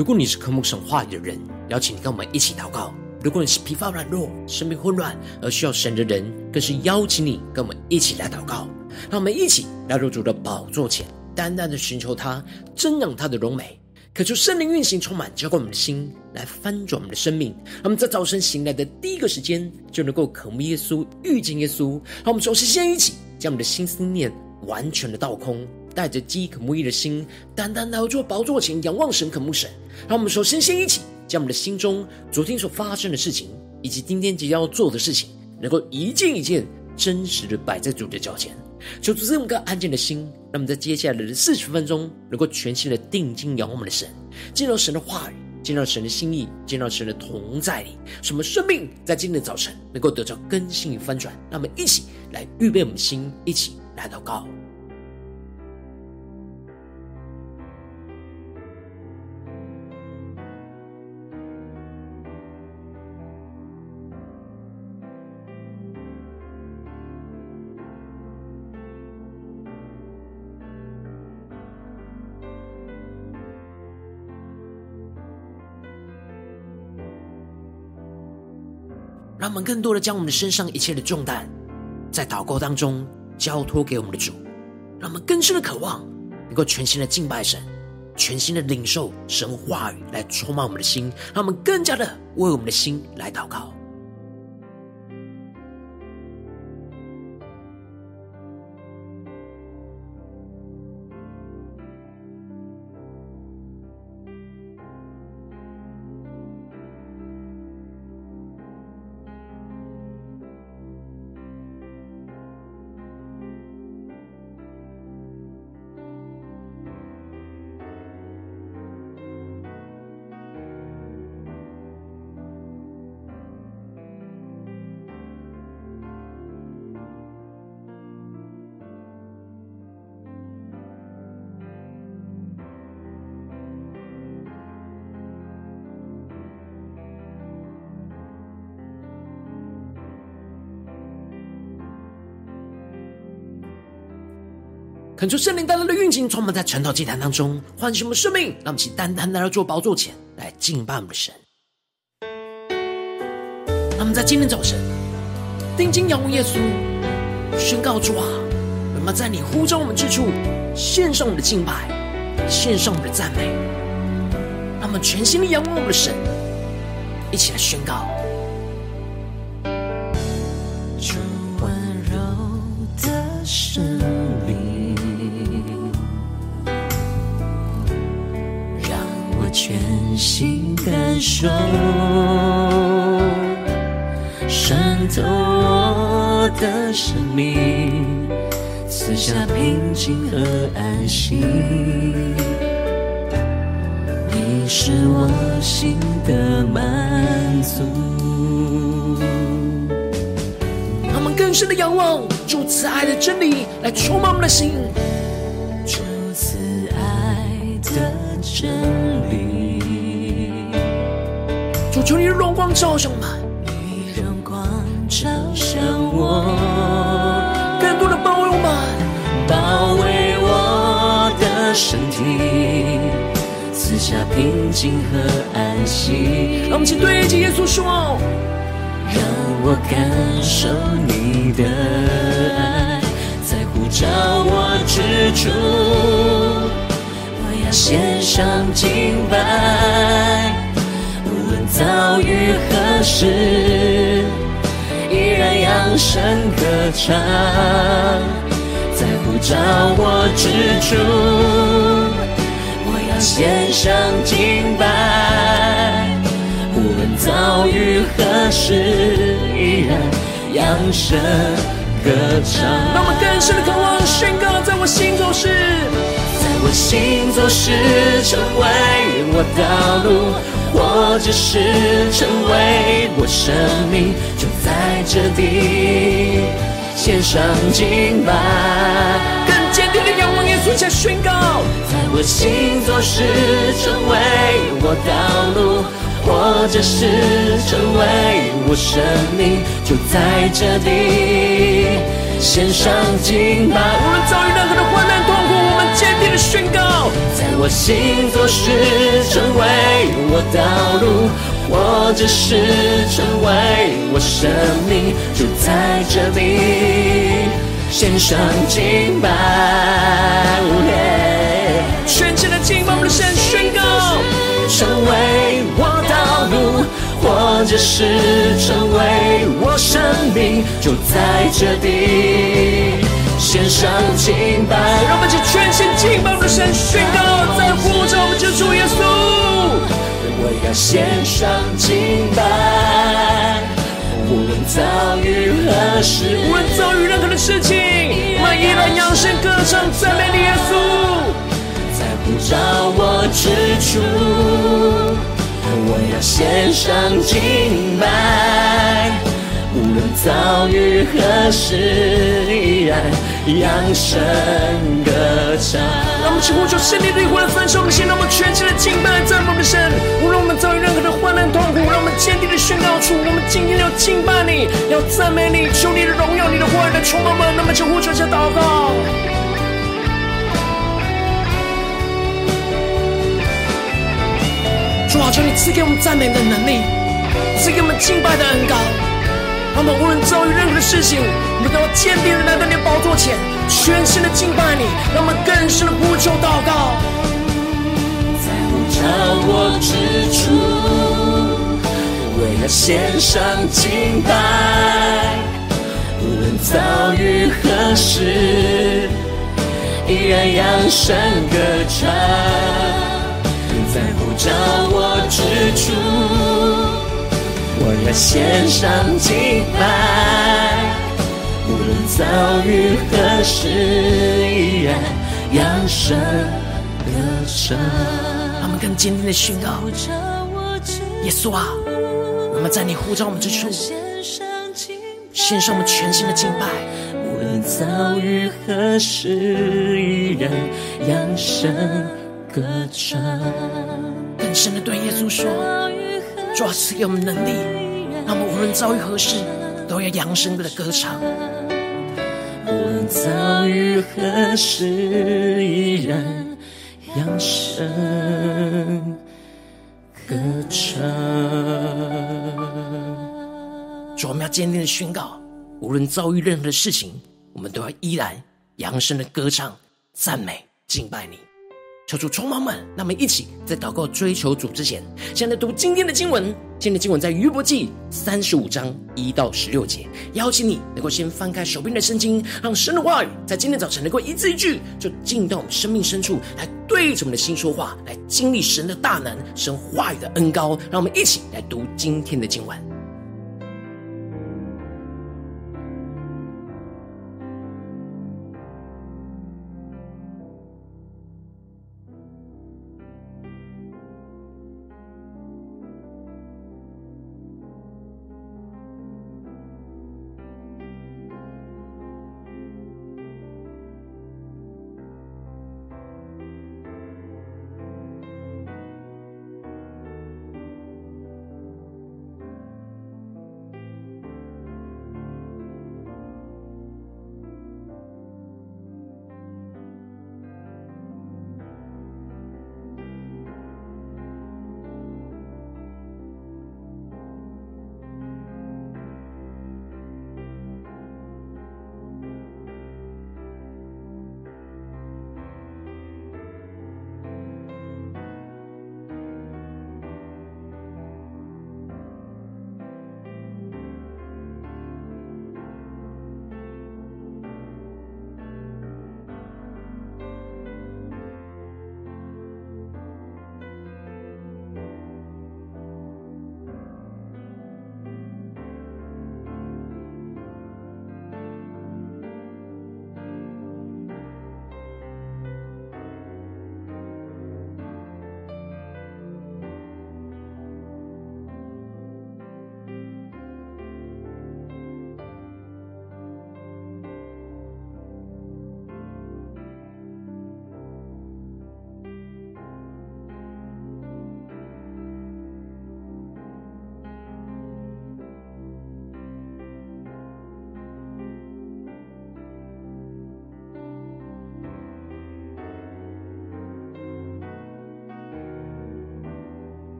如果你是渴慕神话语的人，邀请你跟我们一起祷告；如果你是疲乏软弱、生命混乱而需要神的人，更是邀请你跟我们一起来祷告。让我们一起来入主的宝座前，单单的寻求他，增长他的荣美。渴求圣灵运行，充满浇灌我们的心，来翻转我们的生命。让我们在早晨醒来的第一个时间，就能够渴慕耶稣、遇见耶稣。让我们首先先一起将我们的心思念完全的倒空，带着饥渴慕义的心，单单来到宝座前仰望神、渴慕神。让我们首先先一起将我们的心中昨天所发生的事情，以及今天即将要做的事情，能够一件一件真实的摆在主的脚前。求主赐我们个安静的心，那么在接下来的四十分钟，能够全心的定睛仰望我们的神，进入神的话语，进入神的心意，进入神的同在里，使我们生命在今天的早晨能够得到更新与翻转。那么一起来预备我们的心，一起来祷告。让我们更多的将我们的身上一切的重担，在祷告当中交托给我们的主，让我们更深的渴望，能够全新的敬拜神，全新的领受神话语来充满我们的心，让我们更加的为我们的心来祷告。恳求圣灵带来的运行，充满在晨祷祭坛当中，唤醒我们生命。让我们起单单来到主宝座前来敬拜我们的神。让我们在今天早晨定睛仰望耶稣，宣告主啊，我们在你呼召我们之处献上我们的敬拜，献上我们的赞美。让我们全心的仰望我们的神，一起来宣告。感受，渗透我的生命，赐下平静和安息。你是我心的满足。让我们更深的仰望主慈爱的真理，来充满我们的心。求你的荣光照向我们，你荣光照向我，更多的包围我们，包围我的身体，赐下平静和安息。让我们请对着耶稣说，让我感受你的爱，在呼召我之处。献上敬拜，遭遇何时，依然扬声歌唱，在呼召我之处，我要献上敬拜，无论遭遇何时，依然扬声歌唱。让我们更深的渴望宣告，在我心中是。我行走是成为我道路，或者是成为我生命，就在这地献上敬拜。更坚定的仰望耶稣，下宣告。在我行走是成为我道路，或者是成为我生命，就在这地献上敬拜。无论遭遇任何的患难，的宣告。在我行走时成为我道路，或者是成为我生命，就在这里献上敬拜。全新的敬拜，我的神宣告，成为我道路，或者是成为我生命，就在这里献上敬拜。让我们以全新敬拜我们的神宣告，在呼召我们主耶稣。我要献上敬拜，无论遭遇何事，无论遭遇任何的事情，我们依然扬声歌唱赞美你耶稣。在呼召我之处，我要献上敬拜。无论遭遇何事，依然扬声歌唱。让我们起呼求圣灵的灵魂焚烧我们的心，让我们全心的敬拜赞美我们的神。无论我们遭遇任何的患难痛苦，让我们坚定的宣告出：我们今天要敬拜你，要赞美你，求你的荣耀，你的话语来充满我们。那么起呼求，下祷告。主啊，求你赐给我们赞美的能力，赐给我们敬拜的恩膏。让我们无论遭遇任何的事情，我们都要坚定的来到你的宝座前，全心的敬拜你。让我们更深的呼求祷告。在呼召我之处，为了献上敬拜。无论遭遇何事，依然扬声歌唱。在呼召我之处。我要献上敬拜，无论遭遇何时，依然扬声歌唱。让我们更坚定的宣告：耶稣啊，我们在你呼召我们之处，献上我们全新的敬拜。无论遭遇何时，依然扬声歌唱。更深的对耶稣说。主啊，赐给我们能力，让我们无论遭遇何事，都要扬声的歌唱。无论遭遇何事，依然扬声歌唱。主，我们要坚定的宣告：无论遭遇任何的事情，我们都要依然扬声的歌唱、赞美、敬拜你。求主充满们，那么一起在祷告追求主之前，先来读今天的经文。今天的经文在约伯记三十五章一到十六节。邀请你能够先翻开手边的圣经，让神的话语在今天早晨能够一字一句，就进到我们生命深处，来对着我们的心说话，来经历神的大能、神话语的恩膏。让我们一起来读今天的经文。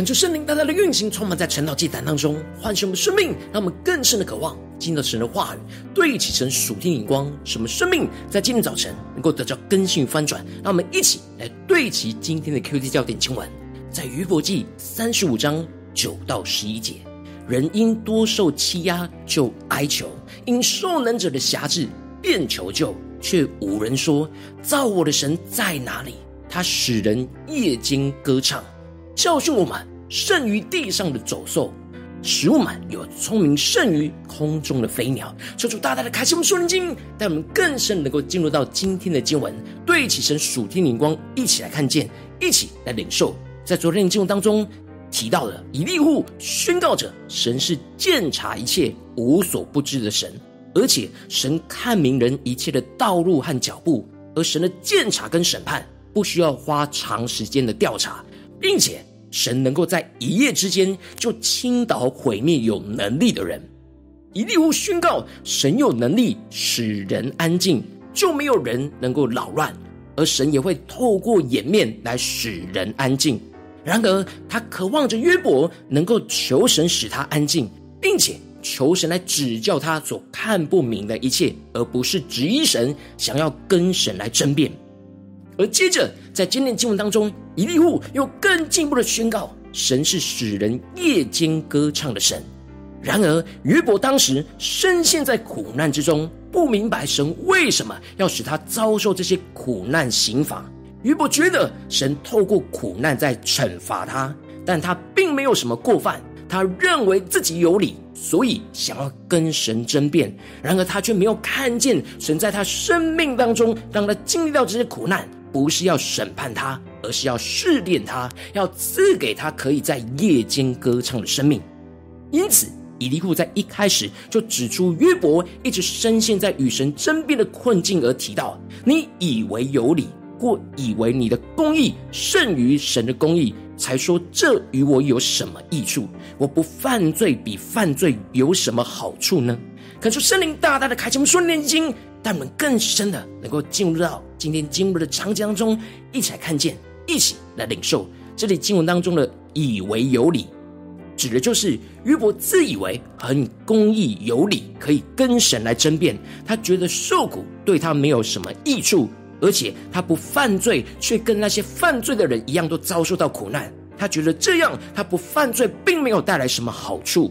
看出圣灵大大的运行，充满在晨祷祭坛当中，唤醒我们生命，让我们更深的渴望进到神的话语，对齐神属天眼光，使我们生命在今天早晨能够得到更新与翻转。让我们一起来对齐今天的 QT 焦点经文，在约伯记三十五章九到十一节：人因多受欺压就哀求，因受难者的辖制便求救，却无人说：造我的神在哪里？他使人夜间歌唱。教训我们胜于地上的走兽，使物们有聪明胜于空中的飞鸟。求主大大的开启我们属灵经，带我们更深能够进入到今天的经文，对起神属天灵光，一起来看见，一起来领受。在昨天的经文当中提到了以利户宣告着，神是鉴察一切、无所不知的神，而且神看明人一切的道路和脚步，而神的鉴察跟审判不需要花长时间的调查，并且。神能够在一夜之间就倾倒毁灭有能力的人。以利户宣告，神有能力使人安静，就没有人能够扰乱；而神也会透过掩面来使人安静。然而，他渴望着约伯能够求神使他安静，并且求神来指教他所看不明的一切，而不是质疑神，想要跟神来争辩。而接着，在今天经文当中，以利户又更进一步的宣告，神是使人夜间歌唱的神。然而，约伯当时深陷在苦难之中，不明白神为什么要使他遭受这些苦难刑罚。约伯觉得神透过苦难在惩罚他，但他并没有什么过犯，他认为自己有理，所以想要跟神争辩。然而，他却没有看见神在他生命当中让他经历到这些苦难。不是要审判他，而是要试炼他，要赐给他可以在夜间歌唱的生命。因此，以利户在一开始就指出约伯一直深陷在与神争辩的困境，而提到：你以为有理，或以为你的公义胜于神的公义，才说这与我有什么益处？我不犯罪，比犯罪有什么好处呢？恳求圣灵大大的开启我们属灵眼睛，带我们更深的能够进入到。今天经文的场景当中，一起来看见，一起来领受。这里经文当中的“以为有理”，指的就是约伯自以为很公义有理，可以跟神来争辩。他觉得受苦对他没有什么益处，而且他不犯罪，却跟那些犯罪的人一样，都遭受到苦难。他觉得这样他不犯罪，并没有带来什么好处，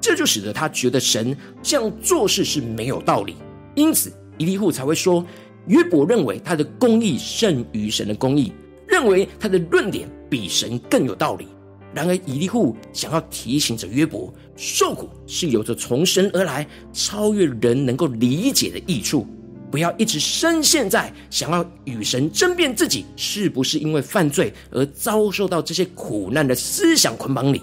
这就使得他觉得神这样做事是没有道理。因此，以利户才会说。约伯认为他的公义胜于神的公义，认为他的论点比神更有道理。然而，以利户想要提醒着约伯，受苦是有着从神而来、超越人能够理解的益处。不要一直深陷在想要与神争辩自己是不是因为犯罪而遭受到这些苦难的思想捆绑里。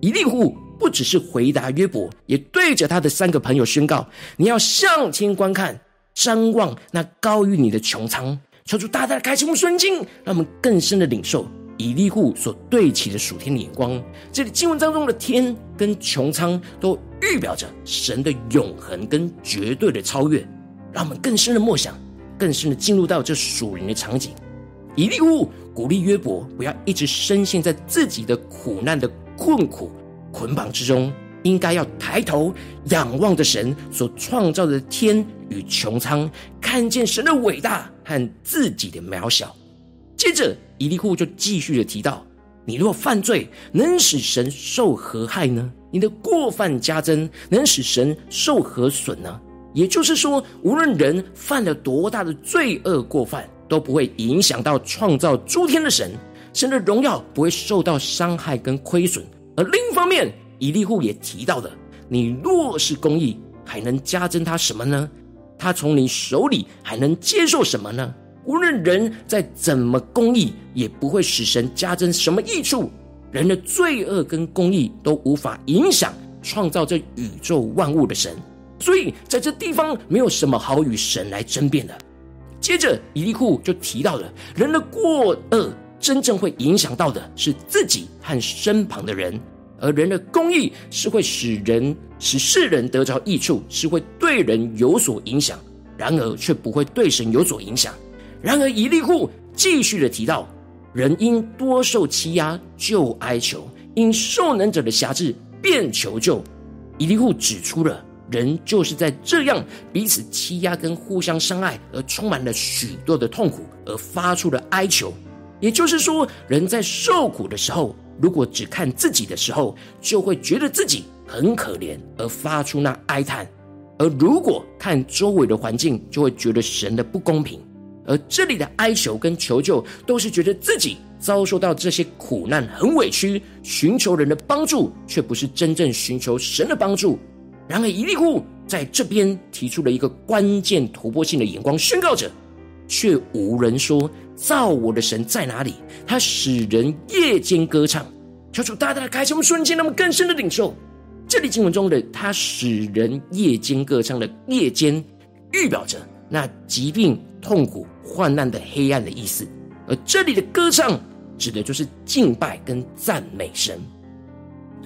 以利户不只是回答约伯，也对着他的三个朋友宣告：你要向天观看。张望那高于你的穹苍，求主大大的开启我们属灵经，让我们更深的领受以利户所对齐的属天的眼光。这里经文当中的天跟穹苍都预表着神的永恒跟绝对的超越，让我们更深的默想，更深的进入到这属灵的场景。以利户鼓励约伯不要一直深陷在自己的苦难的困苦捆绑之中。应该要抬头仰望着神所创造的天与穹苍，看见神的伟大和自己的渺小。接着，以利户就继续的提到：你若犯罪，能使神受何害呢？你的过犯加增，能使神受何损呢？也就是说，无论人犯了多大的罪恶过犯，都不会影响到创造诸天的神，神的荣耀不会受到伤害跟亏损。而另一方面，以利户也提到了，你若是公义，还能加增他什么呢？他从你手里还能接受什么呢？无论人再怎么公义，也不会使神加增什么益处。人的罪恶跟公义都无法影响创造这宇宙万物的神，所以在这地方没有什么好与神来争辩的。接着，以利库就提到了，人的过恶真正会影响到的是自己和身旁的人。而人的公义是会使人使世人得着益处，是会对人有所影响，然而却不会对神有所影响。然而以利户继续的提到，人因多受欺压就哀求，因受难者的辖制便求救。以利户指出了，人就是在这样彼此欺压跟互相伤害，而充满了许多的痛苦，而发出了哀求。也就是说，人在受苦的时候，如果只看自己的时候，就会觉得自己很可怜，而发出那哀叹；而如果看周围的环境，就会觉得神的不公平。而这里的哀求跟求救，都是觉得自己遭受到这些苦难很委屈，寻求人的帮助，却不是真正寻求神的帮助。然而，以利户在这边提出了一个关键突破性的眼光，宣告着，却无人说。造我的神在哪里？他使人夜间歌唱，求主大大的开启我们瞬间，那么更深的领受这里经文中的“他使人夜间歌唱”的夜间，预表着那疾病、痛苦、患难的黑暗的意思。而这里的歌唱，指的就是敬拜跟赞美神。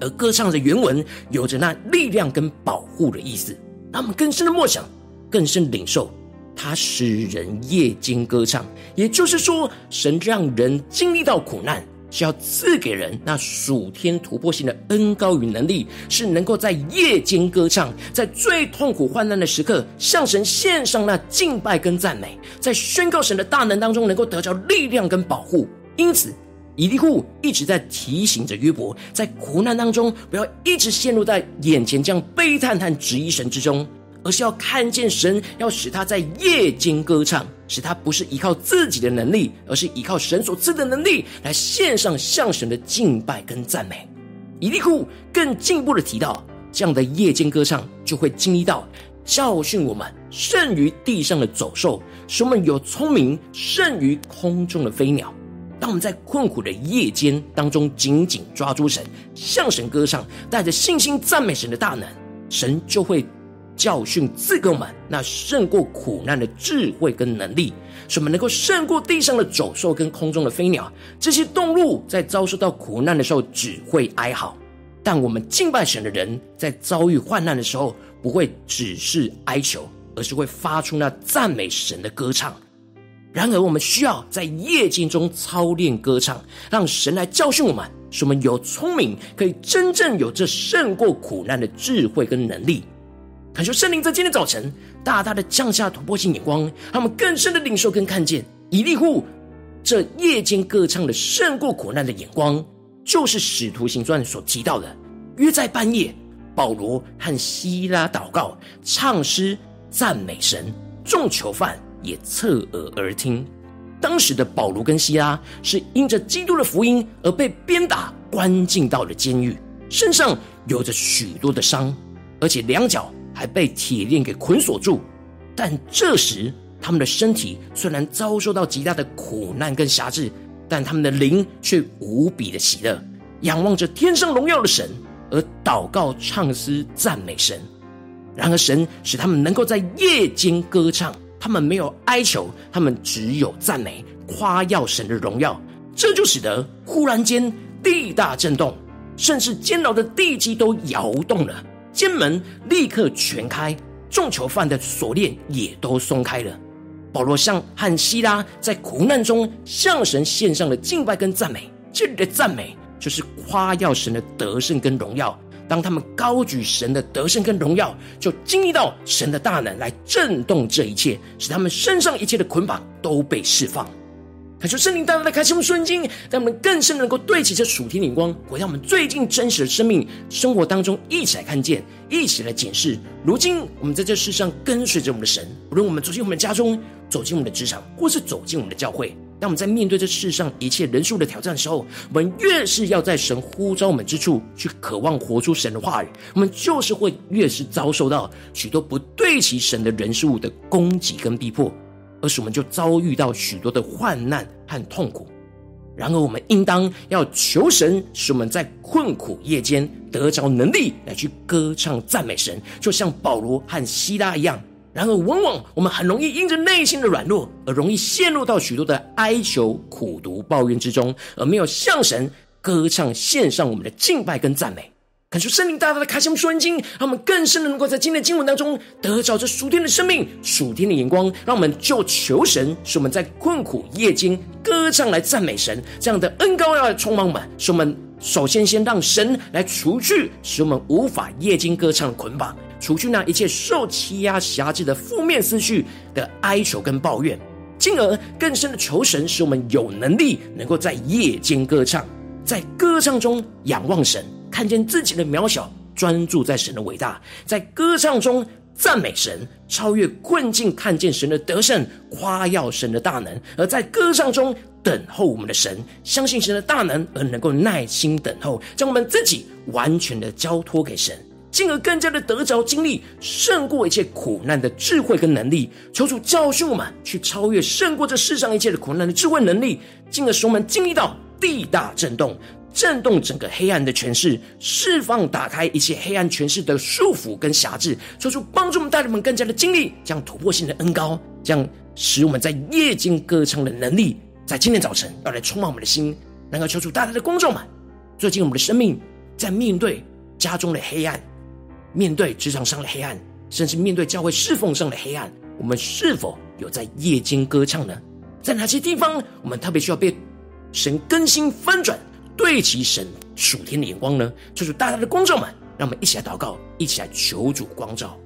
而歌唱的原文有着那力量跟保护的意思。让我们更深的默想，更深领受。他使人夜间歌唱，也就是说，神让人经历到苦难，是要赐给人那属天突破性的恩膏与能力，是能够在夜间歌唱，在最痛苦患难的时刻，向神献上那敬拜跟赞美，在宣告神的大能当中，能够得着力量跟保护。因此，以利户一直在提醒着约伯，在苦难当中，不要一直陷入在眼前这样悲叹和质疑神之中。而是要看见神，要使他在夜间歌唱，使他不是依靠自己的能力，而是依靠神所赐的能力来献上向神的敬拜跟赞美。以利户更进一步的提到，这样的夜间歌唱就会经历到教训我们胜于地上的走兽，使我们有聪明胜于空中的飞鸟。当我们在困苦的夜间当中紧紧抓住神，向神歌唱，带着信心赞美神的大能，神就会。教训赐给我们那胜过苦难的智慧跟能力，使我们能够胜过地上的走兽跟空中的飞鸟。这些动物在遭受到苦难的时候只会哀嚎，但我们敬拜神的人在遭遇患难的时候不会只是哀求，而是会发出那赞美神的歌唱。然而，我们需要在夜间中操练歌唱，让神来教训我们，使我们有聪明，可以真正有这胜过苦难的智慧跟能力。恳求圣灵在今天早晨大大的降下突破性眼光，他们更深的领受跟看见以利户这夜间歌唱的胜过苦难的眼光，就是使徒行传所提到的：约在半夜，保罗和西拉祷告、唱诗、赞美神，众囚犯也侧耳而听。当时的保罗跟西拉是因着基督的福音而被鞭打，关进到了监狱，身上有着许多的伤，而且两脚。还被铁链给捆锁住，但这时他们的身体虽然遭受到极大的苦难跟辖制，但他们的灵却无比的喜乐，仰望着天上荣耀的神，而祷告、唱诗、赞美神。然而，神使他们能够在夜间歌唱，他们没有哀求，他们只有赞美、夸耀神的荣耀。这就使得忽然间地大震动，甚至监牢的地基都摇动了。监门立刻全开，众囚犯的锁链也都松开了。保罗向和希拉在苦难中向神献上了敬拜跟赞美，这里的赞美就是夸耀神的得胜跟荣耀。当他们高举神的得胜跟荣耀，就经历到神的大能来震动这一切，使他们身上一切的捆绑都被释放。恳求圣灵大大的开启我们瞬间，让我们更深能够对齐这属天的光，回到我们最近真实的生命生活当中，一起来看见，一起来检视。如今我们在这世上跟随着我们的神，无论我们走进我们的家中，走进我们的职场，或是走进我们的教会，当我们在面对这世上一切人数的挑战的时候，我们越是要在神呼召我们之处去渴望活出神的话语，我们就是会越是遭受到许多不对齐神的人事物的攻击跟逼迫。而使我们就遭遇到许多的患难和痛苦，然而我们应当要求神，使我们在困苦夜间得着能力来去歌唱赞美神，就像保罗和希拉一样。然而，往往我们很容易因着内心的软弱，而容易陷入到许多的哀求、苦读、抱怨之中，而没有向神歌唱献上我们的敬拜跟赞美。感受圣灵大大的开启我们属灵经，让我们更深的能够在今天的经文当中得着这属天的生命、属天的眼光。让我们就求神，使我们在困苦夜间歌唱来赞美神，这样的恩膏要来充满我们。使我们首先先让神来除去使我们无法夜间歌唱捆绑，除去那一切受欺压辖制的负面思绪的哀求跟抱怨，进而更深的求神，使我们有能力能够在夜间歌唱，在歌唱中仰望神。看见自己的渺小，专注在神的伟大，在歌唱中赞美神，超越困境，看见神的得胜，夸耀神的大能，而在歌唱中等候我们的神，相信神的大能，而能够耐心等候，将我们自己完全的交托给神，进而更加的得着经历胜过一切苦难的智慧跟能力。求主教训我们，去超越胜过这世上一切的苦难的智慧能力，进而使我们经历到地大震动。震动整个黑暗的权势，释放打开一切黑暗权势的束缚跟辖制，说出帮助我们带领我们更加的经历，将突破性的恩膏，将使我们在夜间歌唱的能力，在今天早晨要来充满我们的心，能够求主大大的光照们。最近我们的生命在面对家中的黑暗，面对职场上的黑暗，甚至面对教会侍奉上的黑暗，我们是否有在夜间歌唱呢？在哪些地方我们特别需要被神更新翻转？对其神属天的眼光呢，就是大大的光照们，让我们一起来祷告，一起来求主光照。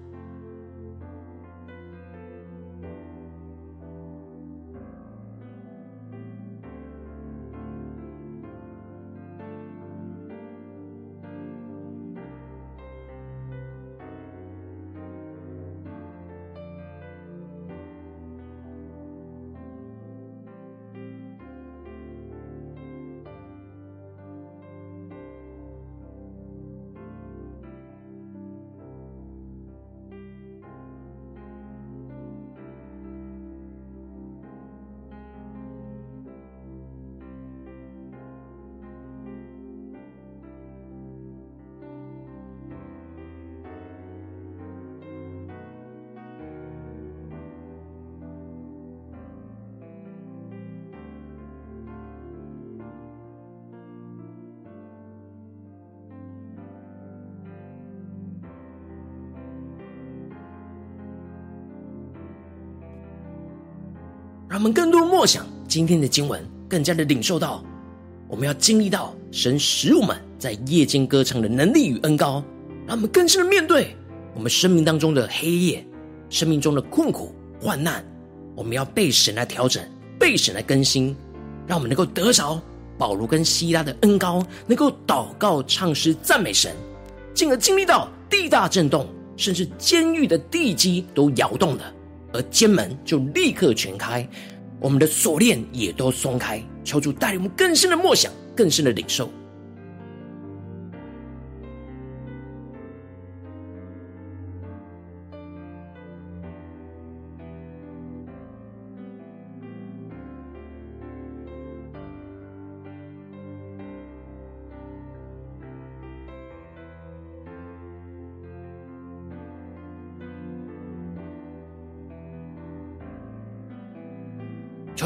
更多默想今天的经文，更加的领受到，我们要经历到神使我们在夜间歌唱的能力与恩膏，让我们更深的面对我们生命当中的黑夜，生命中的困苦患难，我们要被神来调整，被神来更新，让我们能够得着保罗跟希拉的恩膏，能够祷告唱诗赞美神，进而经历到地大震动，甚至监狱的地基都摇动了。而监门就立刻全开，我们的锁链也都松开。求主带领我们更深的默想，更深的领受。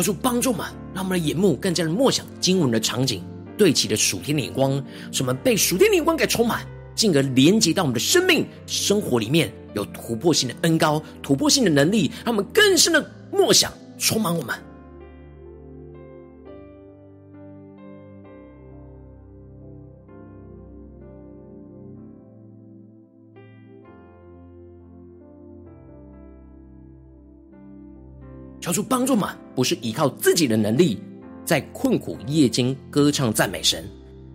求主帮助我们，让我们的眼目更加的默想经文的场景，对齐的属天的眼光，使我们被属天的眼光给充满，进而连接到我们的生命生活里面，有突破性的恩高、突破性的能力，让我们更深的默想充满我们。求主帮助嘛，不是依靠自己的能力，在困苦夜间歌唱赞美神，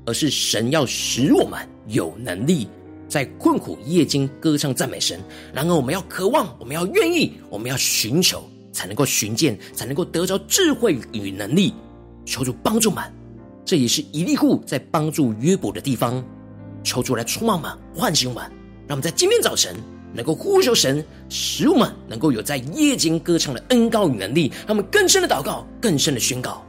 而是神要使我们有能力在困苦夜间歌唱赞美神。然而，我们要渴望，我们要愿意，我们要寻求，才能够寻见，才能够得着智慧与能力。求主帮助嘛，这也是以利户在帮助约伯的地方。求主来充满嘛，唤醒我们，让我们在今天早晨。能够呼求神，使我们能够有在夜间歌唱的恩膏与能力，他们更深的祷告，更深的宣告。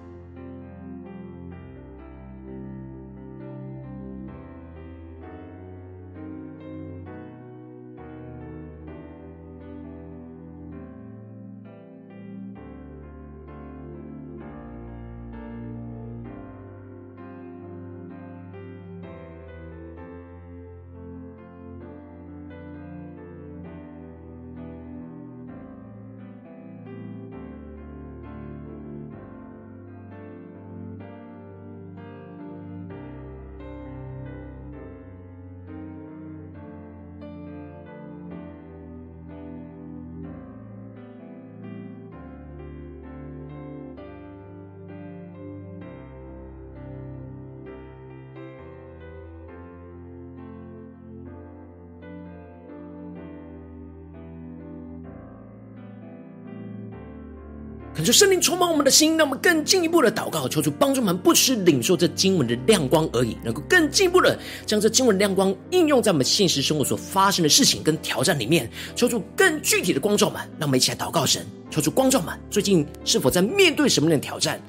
恳求圣灵充满我们的心，让我们更进一步的祷告，求主帮助我们，不只领受这经文的亮光而已，能够更进一步的将这经文亮光应用在我们现实生活所发生的事情跟挑战里面。求主更具体的光照们，让我们一起来祷告神，求主光照们，最近是否在面对什么样的挑战，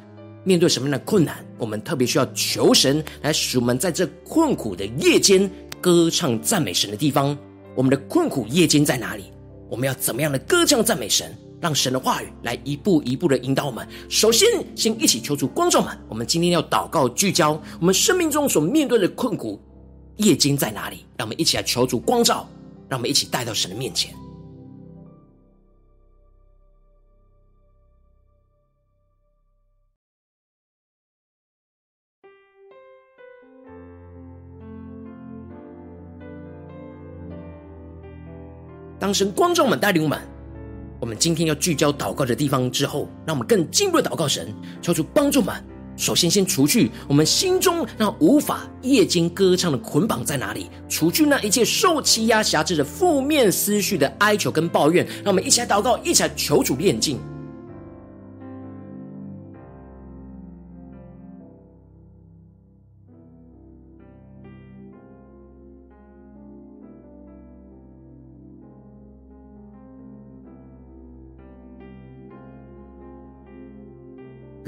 面对什么样的困难？我们特别需要求神来使我们在这困苦的夜间歌唱赞美神的地方。我们的困苦夜间在哪里？我们要怎么样的歌唱赞美神？让神的话语来一步一步的引导我们。首先，先一起求主光照们。我们今天要祷告聚焦我们生命中所面对的困苦，夜间在哪里？让我们一起来求主光照，让我们一起带到神的面前。当神光照们，带领我们。我们今天要聚焦祷告的地方之后，让我们更进一步的祷告神，求主帮助我们。首先，先除去我们心中那无法夜间歌唱的捆绑在哪里？除去那一切受欺压、辖制的负面思绪的哀求跟抱怨。让我们一起来祷告，一起来求主炼净。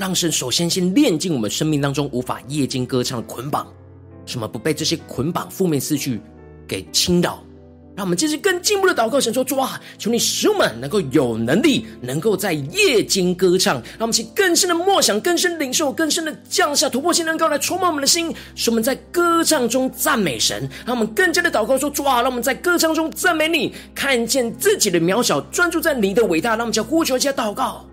让神首先先炼净我们生命当中无法夜间歌唱的捆绑，什么不被这些捆绑负面思绪给侵扰。让我们接着更进步的祷告，神说：主啊，求你使我们能够有能力，能够在夜间歌唱。让我们去更深的默想，更深领受，更深的降下突破性能高来充满我们的心，使我们在歌唱中赞美神。让我们更加的祷告说：主啊，让我们在歌唱中赞美你，看见自己的渺小，专注在你的伟大。让我们叫呼求，加祷告。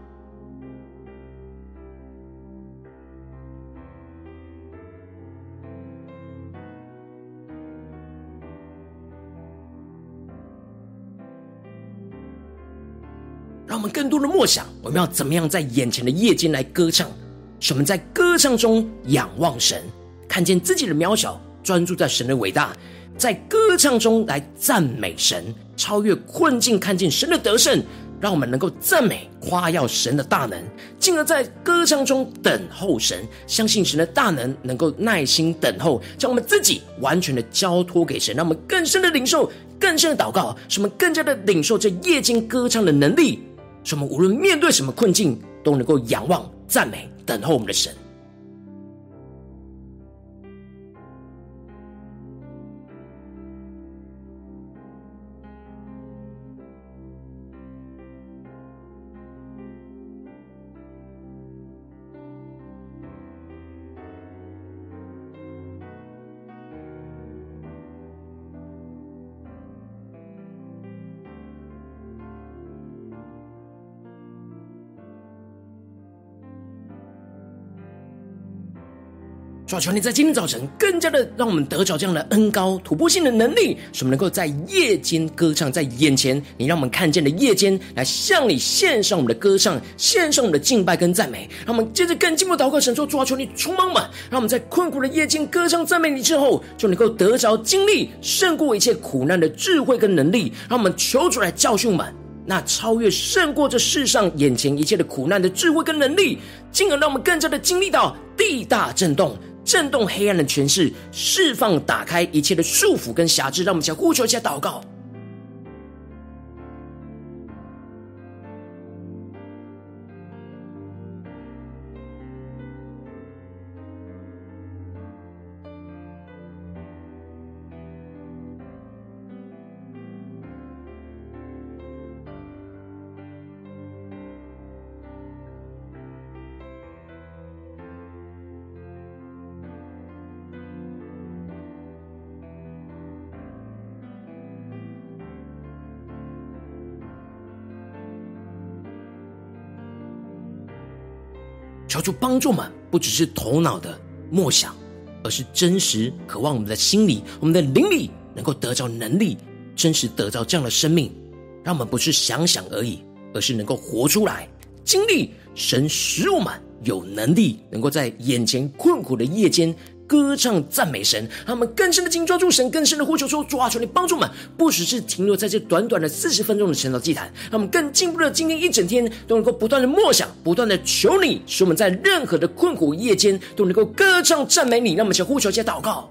更多的默想，我们要怎么样在眼前的夜间来歌唱？使我们在歌唱中仰望神，看见自己的渺小，专注在神的伟大，在歌唱中来赞美神，超越困境，看见神的得胜。让我们能够赞美夸耀神的大能，进而在歌唱中等候神，相信神的大能，能够耐心等候，将我们自己完全的交托给神，让我们更深的领受，更深的祷告，使我们更加的领受这夜间歌唱的能力。使我们无论面对什么困境，都能够仰望、赞美、等候我们的神。主啊，求你在今天早晨更加的让我们得着这样的恩膏突破性的能力，使我们能够在夜间歌唱，在眼前你让我们看见的夜间来向你献上我们的歌唱，献上我们的敬拜跟赞美。让我们接着更进一步祷告，神说：主啊，求你充满我们，让我们在困苦的夜间歌唱赞美你之后，就能够得着经历胜过一切苦难的智慧跟能力。让我们求主来教训我们，那超越胜过这世上眼前一切的苦难的智慧跟能力，进而让我们更加的经历到地大震动。震动黑暗的权势，释放、打开一切的束缚跟辖制，让我们一起呼求，一下祷告。主帮助们，不只是头脑的默想，而是真实渴望我们的心里、我们的灵里能够得到能力，真实得到这样的生命，让我们不是想想而已，而是能够活出来，经历神使我们有能力，能够在眼前困苦的夜间歌唱赞美神，让我们更深的紧抓住神，更深的呼求说：抓住，你帮助我们，不只是停留在这短短的四十分钟的神道祭坛，让我们更进步的今天一整天都能够不断的默想，不断的求你，使我们在任何的困苦夜间都能够歌唱赞美你。让我们先呼求，一下祷告。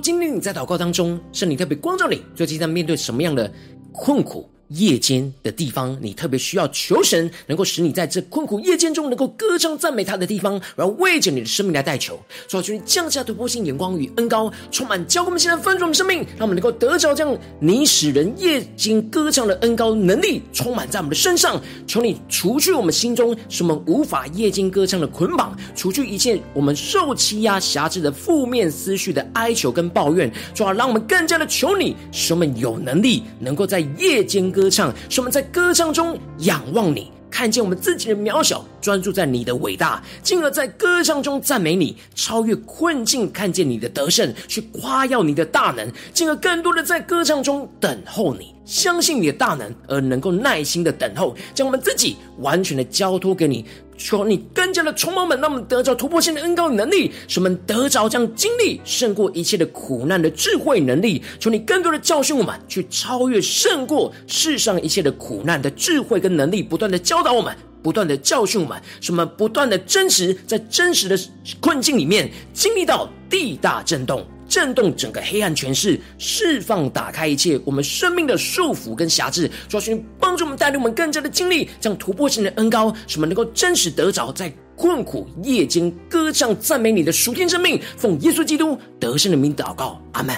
今天你在祷告当中，圣灵特别光照你，最近在面对什么样的困苦？夜间的地方，你特别需要求神能够使你在这困苦夜间中能够歌唱赞美他的地方，然后为着你的生命来代求，求求你降下突破性眼光与恩膏，充满教我们现在分盛的生命，让我们能够得着这样你使人夜间歌唱的恩膏能力，充满在我们的身上。求你除去我们心中使我们无法夜间歌唱的捆绑，除去一切我们受欺压辖制的负面思绪的哀求跟抱怨，主要让我们更加的求你，使我们有能力能够在夜间。歌唱，使我们在歌唱中仰望你，看见我们自己的渺小，专注在你的伟大，进而在歌唱中赞美你，超越困境，看见你的得胜，去夸耀你的大能，进而更多的在歌唱中等候你，相信你的大能，而能够耐心的等候，将我们自己完全的交托给你。求你更加的充满我们，让我们得着突破性的恩膏与能力，使我们得着这样经历胜过一切的苦难的智慧能力。求你更多的教训我们，去超越胜过世上一切的苦难的智慧跟能力，不断的教导我们，不断的教训我们，使我们不断的真实在真实的困境里面经历到地大震动。震动整个黑暗权势，释放打开一切我们生命的束缚跟辖制，主要是帮助我们带领我们更加的经历将突破性的恩膏，使我们能够真实得着在困苦夜间歌唱赞美你的属天生命。奉耶稣基督得胜的名祷告，阿门。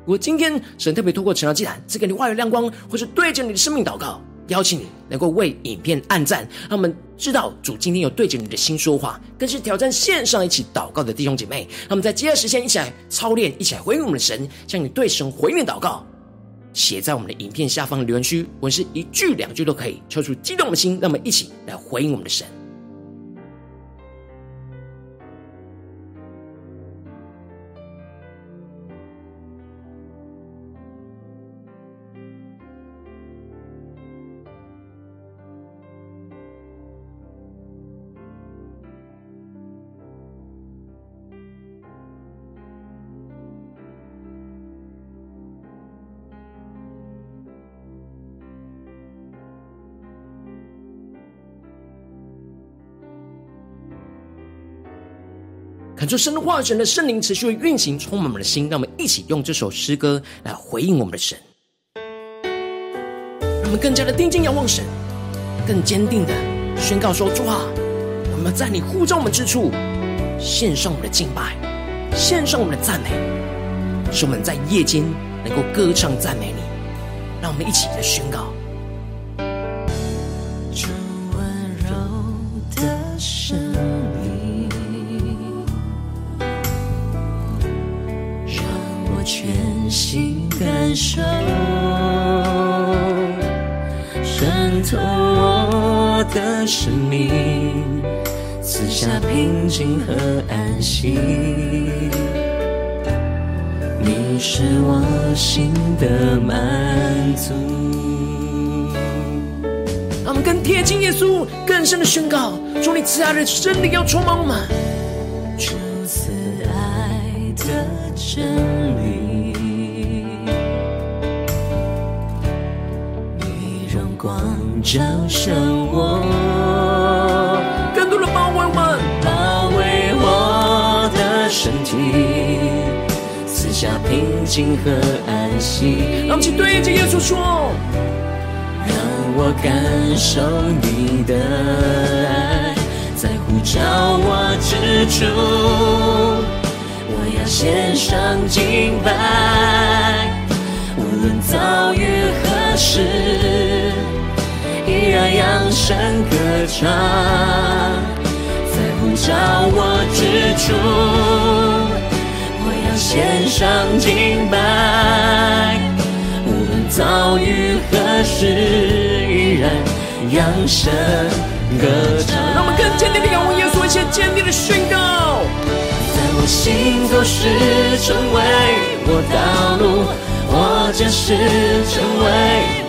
如果今天神特别透过晨祷祭坛赐给你话语亮光，或是对着你的生命祷告。邀请你能够为影片按赞，让我们知道主今天有对着你的心说话，更是挑战线上一起祷告的弟兄姐妹。让我们在接下来时间一起来操练，一起来回应我们的神，向你对神回应祷告，写在我们的影片下方留言区，文是一句两句都可以，抽出激动的心，让我们一起来回应我们的神。感受神的话语，神的圣灵持续运行，充满我们的心。让我们一起用这首诗歌来回应我们的神，让我们更加的定睛仰望神，更坚定的宣告说：主啊，我们在你呼召我们之处，献上我们的敬拜，献上我们的赞美，使我们在夜间能够歌唱赞美你，让我们一起来宣告。的生命，赐下平静和安息。你是我心的满足。让我们更贴近耶稣，更深的宣告：主，你慈爱的真理要充满我们。主慈爱的真光照射我，更多的包围我，包围我的身体。下平静和安息，让我们请对着耶稣说：让我感受你的爱，在呼召我之处，我要献上敬拜，无论遭遇何时，依然扬声歌唱，在呼召我之处。献上敬拜，无论遭遇何时，依然扬声歌唱。让我们更坚定的仰望耶稣，一切坚定的宣告。在我心做事，成为我道路；或者是成为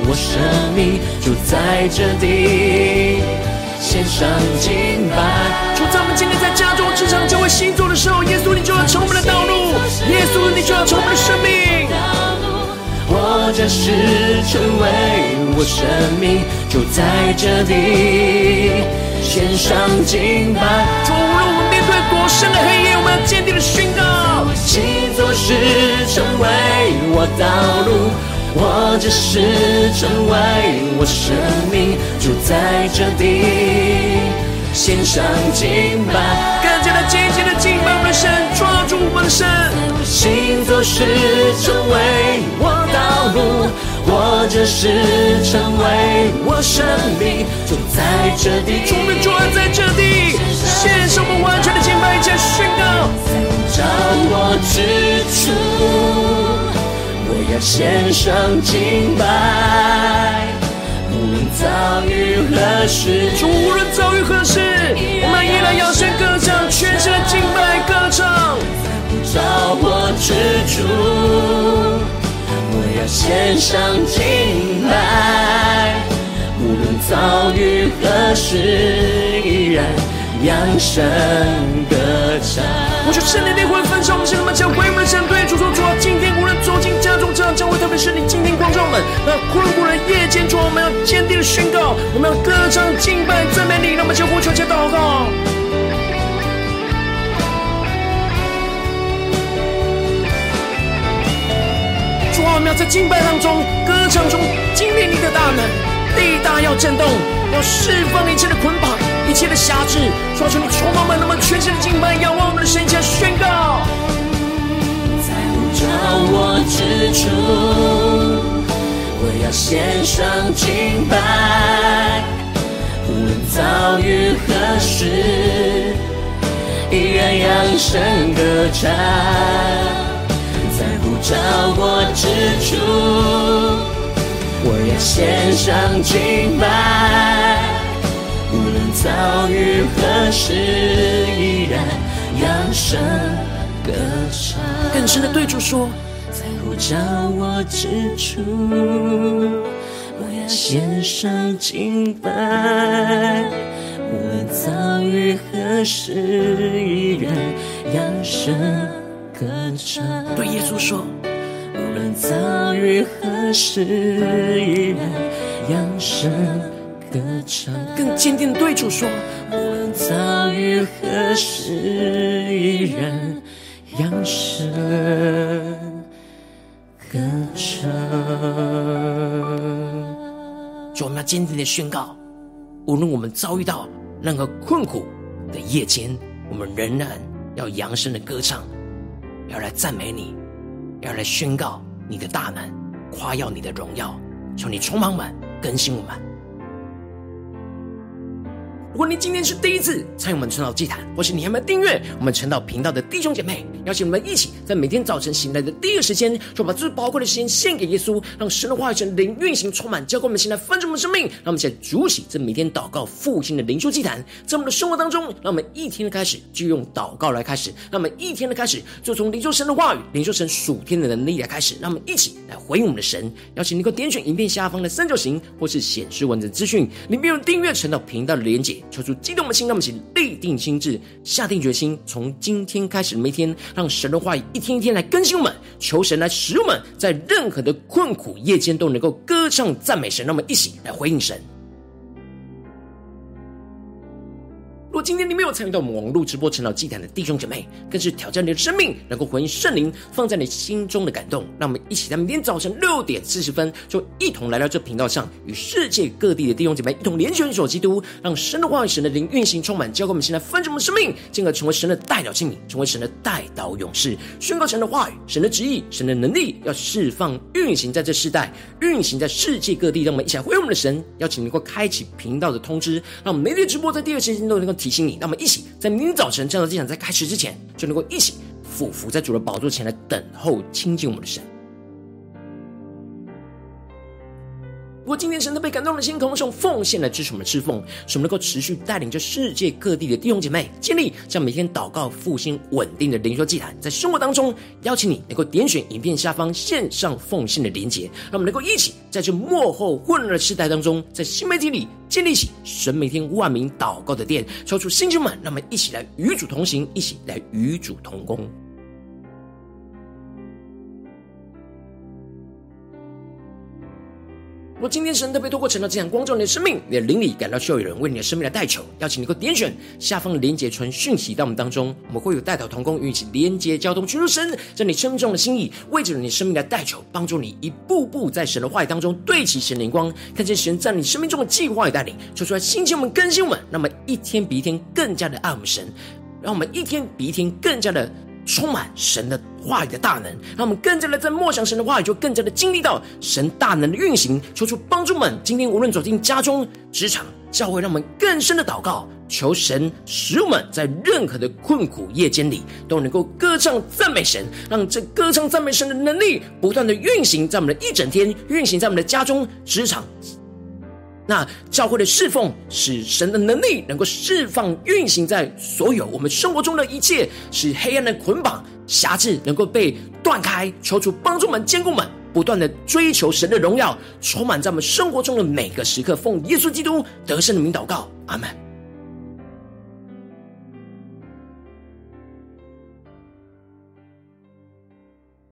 我生命，就在这地献上敬拜。主，在我们今天在家中、职场、教会、星座的时候，耶稣，你就要成为我们的道路。耶稣，你就要成为我们的生命，或者是成为我生命，就在这里献上敬拜。主，无论我们面对多深的黑夜，我们要坚定的宣告。行做事成为我道路，或者是成为我生命，就在这地。献上敬拜，更加的紧紧的敬拜我们的神，抓住我们的神。行走是成为我道路，我只是成为我生命，就在这地。主的主啊，在这地，献上我们完全的敬拜，要献上敬拜。无论遭遇何时，主无论遭遇何时，我们依然扬声歌唱，全身的敬拜歌唱。在我之处，我要献上敬拜。无论遭遇何时，依然扬声歌唱。我求圣灵的灵焚烧我们心，我们将回我们的神是你今天光照我们，那困苦的夜间中，我们要坚定的宣告，我们要歌唱、敬拜、赞美你。让我们将呼求、加祷告。主啊，我们要在敬拜当中、歌唱中经历你的大能，地大要震动，要释放一切的捆绑。一切的辖制，抓住你充满满那么全新的敬拜，仰望我们的神，下宣告。在呼召我之处，我要献上敬拜。无论遭遇何时，依然扬声歌唱。在呼召我之处，我要献上敬拜。无论遭遇何时，依然扬声歌唱。更深的对主说，在呼召我之处，我要献上敬拜。无论遭遇何时，依然扬声歌唱。对耶稣说，无论遭遇何时，依然扬声。更坚定的对主说：无论遭遇何时，依然扬声歌唱。主，我们要坚定的宣告：无论我们遭遇到任何困苦的夜间，我们仍然要扬声的歌唱，要来赞美你，要来宣告你的大能，夸耀你的荣耀。求你充满我们，更新我们。如果你今天是第一次参与我们晨祷祭坛，或是你还没有订阅我们晨祷频道的弟兄姐妹，邀请我们一起在每天早晨醒来的第一个时间，就把最宝贵的时间献给耶稣，让神的话语、神灵运行充满，浇灌我们现在丰盛的生命。让我们一起来主起这每天祷告复兴的灵修祭坛，在我们的生活当中，让我们一天的开始就用祷告来开始，让我们一天的开始就从灵修神的话语、灵修神属天的能力来开始。让我们一起来回应我们的神。邀请你能够点选影片下方的三角形，或是显示文字资讯里面有订阅晨祷频道的连结。求主激动的心，让我们一起立定心智，下定决心，从今天开始，每天让神的话语一天一天来更新我们，求神来使我们，在任何的困苦夜间都能够歌唱赞美神。让我们一起来回应神。今天你没有参与到我们网络直播晨祷祭坛的弟兄姐妹，更是挑战你的生命，能够回应圣灵放在你心中的感动。让我们一起在明天早晨六点四十分，就一同来到这频道上，与世界各地的弟兄姐妹一同联结、联手基督，让神的话语、神的灵运行充满，交给我们现在分盛的生命，进而成为神的代表器皿，成为神的代祷勇士，宣告神的话语、神的旨意、神的能力，要释放、运行在这世代，运行在世界各地。让我们一起来回应我们的神，邀请能够开启频道的通知，让我们每天直播在第二时间都能够。提醒你，那么一起在明天早晨这样的祭坛在开始之前，就能够一起俯伏在主的宝座前来等候亲近我们的神。如果今天神都被感动的心，渴望用奉献来支持我们的侍奉，使我们能够持续带领着世界各地的弟兄姐妹建立这样每天祷告复兴稳定的灵修祭坛，在生活当中邀请你能够点选影片下方线上奉献的连结，让我们能够一起在这幕后混乱的时代当中，在新媒体里建立起神每天万名祷告的殿，抽出星球们，让我们一起来与主同行，一起来与主同工。今天神特别透过晨祷这样光照你的生命，你的灵里感到需要有人为你的生命来代求，邀请你能够点选下方的连结传讯息到我们当中，我们会有代祷同工与你一起连接交通，寻求神在你生命中的心意，为着你生命来代求，帮助你一步步在神的话语当中对齐神灵光，看见神在你生命中的计划与带领，说出来兴起我们更新我们，那么一天比一天更加的爱我们神，让我们一天比一天更加的。充满神的话语的大能，让我们更加的在默想神的话语，就更加的经历到神大能的运行。求主帮助们，今天无论走进家中、职场、教会，让我们更深的祷告，求神使我们在任何的困苦夜间里，都能够歌唱赞美神，让这歌唱赞美神的能力不断的运行在我们的一整天，运行在我们的家中、职场。那教会的侍奉，使神的能力能够释放运行在所有我们生活中的一切，使黑暗的捆绑辖制能够被断开。求主帮助们、坚固们，不断的追求神的荣耀，充满在我们生活中的每个时刻。奉耶稣基督得胜的名祷告，阿门。